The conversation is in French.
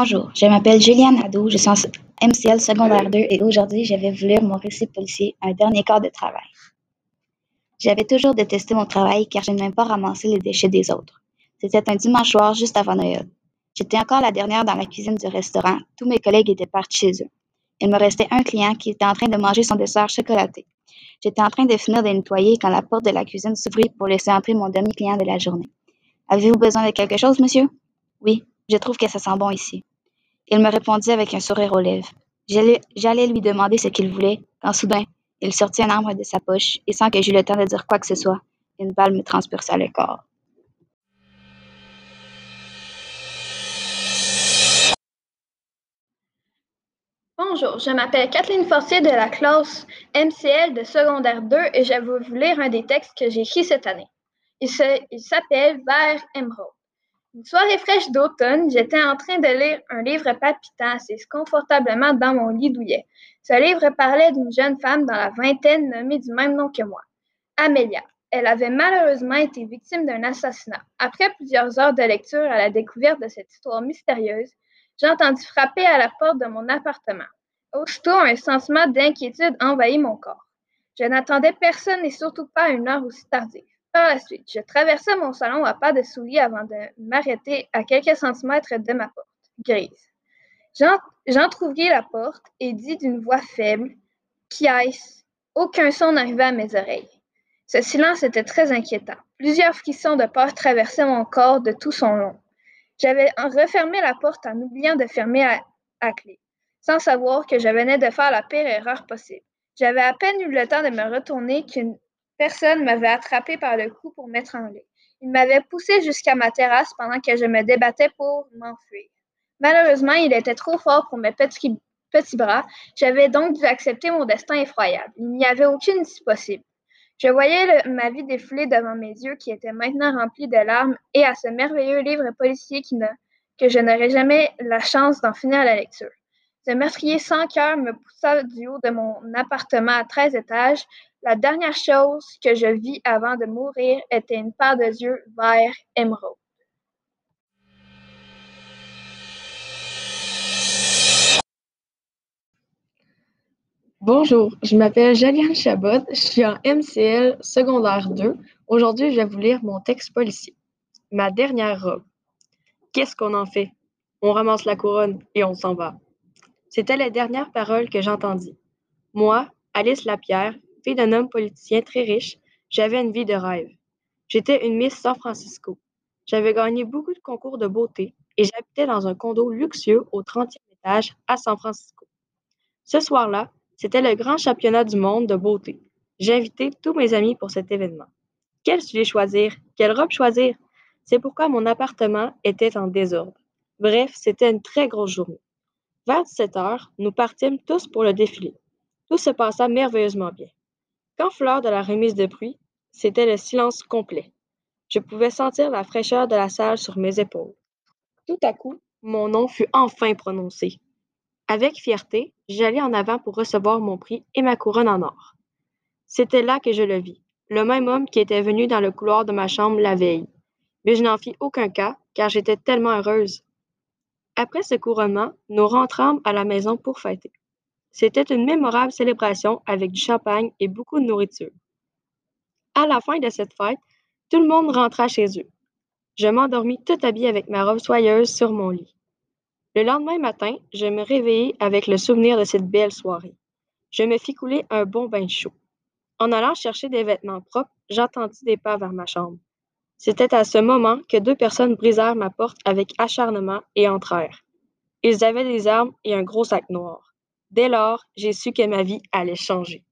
Bonjour, je m'appelle Juliane Nadeau, je suis en MCL secondaire 2 et aujourd'hui je vais vous lire mon récit policier, un dernier quart de travail. J'avais toujours détesté mon travail car je n'aimais pas ramasser les déchets des autres. C'était un dimanche soir juste avant Noël. J'étais encore la dernière dans la cuisine du restaurant, tous mes collègues étaient partis chez eux. Il me restait un client qui était en train de manger son dessert chocolaté. J'étais en train de finir de nettoyer quand la porte de la cuisine s'ouvrit pour laisser entrer mon dernier client de la journée. Avez-vous besoin de quelque chose, monsieur? Oui, je trouve que ça sent bon ici. Il me répondit avec un sourire aux lèvres. J'allais lui demander ce qu'il voulait, quand soudain, il sortit un arbre de sa poche, et sans que j'eus le temps de dire quoi que ce soit, une balle me transperça le corps. Bonjour, je m'appelle Kathleen Fortier de la classe MCL de secondaire 2 et je vais vous lire un des textes que j'ai écrit cette année. Il s'appelle Vert émeraude. Une soirée fraîche d'automne, j'étais en train de lire un livre palpitant assis confortablement dans mon lit douillet. Ce livre parlait d'une jeune femme dans la vingtaine nommée du même nom que moi, Amelia. Elle avait malheureusement été victime d'un assassinat. Après plusieurs heures de lecture à la découverte de cette histoire mystérieuse, j'entendis frapper à la porte de mon appartement. Aussitôt, un sentiment d'inquiétude envahit mon corps. Je n'attendais personne et surtout pas une heure aussi tardive. La suite, je traversai mon salon à pas de souliers avant de m'arrêter à quelques centimètres de ma porte, grise. J'entr'ouvris la porte et dis d'une voix faible Qui est-ce Aucun son n'arrivait à mes oreilles. Ce silence était très inquiétant. Plusieurs frissons de peur traversaient mon corps de tout son long. J'avais refermé la porte en oubliant de fermer à, à clé, sans savoir que je venais de faire la pire erreur possible. J'avais à peine eu le temps de me retourner qu'une Personne m'avait attrapé par le cou pour m'étrangler. Il m'avait poussé jusqu'à ma terrasse pendant que je me débattais pour m'enfuir. Malheureusement, il était trop fort pour mes petits, bras. J'avais donc dû accepter mon destin effroyable. Il n'y avait aucune issue possible. Je voyais ma vie défiler devant mes yeux qui étaient maintenant remplis de larmes et à ce merveilleux livre policier que je n'aurais jamais la chance d'en finir la lecture. Ce meurtrier sans cœur me poussa du haut de mon appartement à 13 étages, la dernière chose que je vis avant de mourir était une paire de yeux vert émeraude. Bonjour, je m'appelle Jaliane Chabot, je suis en MCL secondaire 2. Aujourd'hui, je vais vous lire mon texte policier. Ma dernière robe. Qu'est-ce qu'on en fait? On ramasse la couronne et on s'en va. C'était les dernières paroles que j'entendis. Moi, Alice Lapierre, Fille d'un homme politicien très riche, j'avais une vie de rêve. J'étais une Miss San Francisco. J'avais gagné beaucoup de concours de beauté et j'habitais dans un condo luxueux au 30e étage à San Francisco. Ce soir-là, c'était le grand championnat du monde de beauté. J'invitais tous mes amis pour cet événement. Quel sujet choisir? Quelle robe choisir? C'est pourquoi mon appartement était en désordre. Bref, c'était une très grosse journée. Vers 17 heures, nous partîmes tous pour le défilé. Tout se passa merveilleusement bien. Quand fut l'heure de la remise de prix, c'était le silence complet. Je pouvais sentir la fraîcheur de la salle sur mes épaules. Tout à coup, mon nom fut enfin prononcé. Avec fierté, j'allai en avant pour recevoir mon prix et ma couronne en or. C'était là que je le vis, le même homme qui était venu dans le couloir de ma chambre la veille. Mais je n'en fis aucun cas, car j'étais tellement heureuse. Après ce couronnement, nous rentrâmes à la maison pour fêter. C'était une mémorable célébration avec du champagne et beaucoup de nourriture. À la fin de cette fête, tout le monde rentra chez eux. Je m'endormis tout habillé avec ma robe soyeuse sur mon lit. Le lendemain matin, je me réveillai avec le souvenir de cette belle soirée. Je me fis couler un bon bain chaud. En allant chercher des vêtements propres, j'entendis des pas vers ma chambre. C'était à ce moment que deux personnes brisèrent ma porte avec acharnement et entrèrent. Ils avaient des armes et un gros sac noir. Dès lors, j'ai su que ma vie allait changer.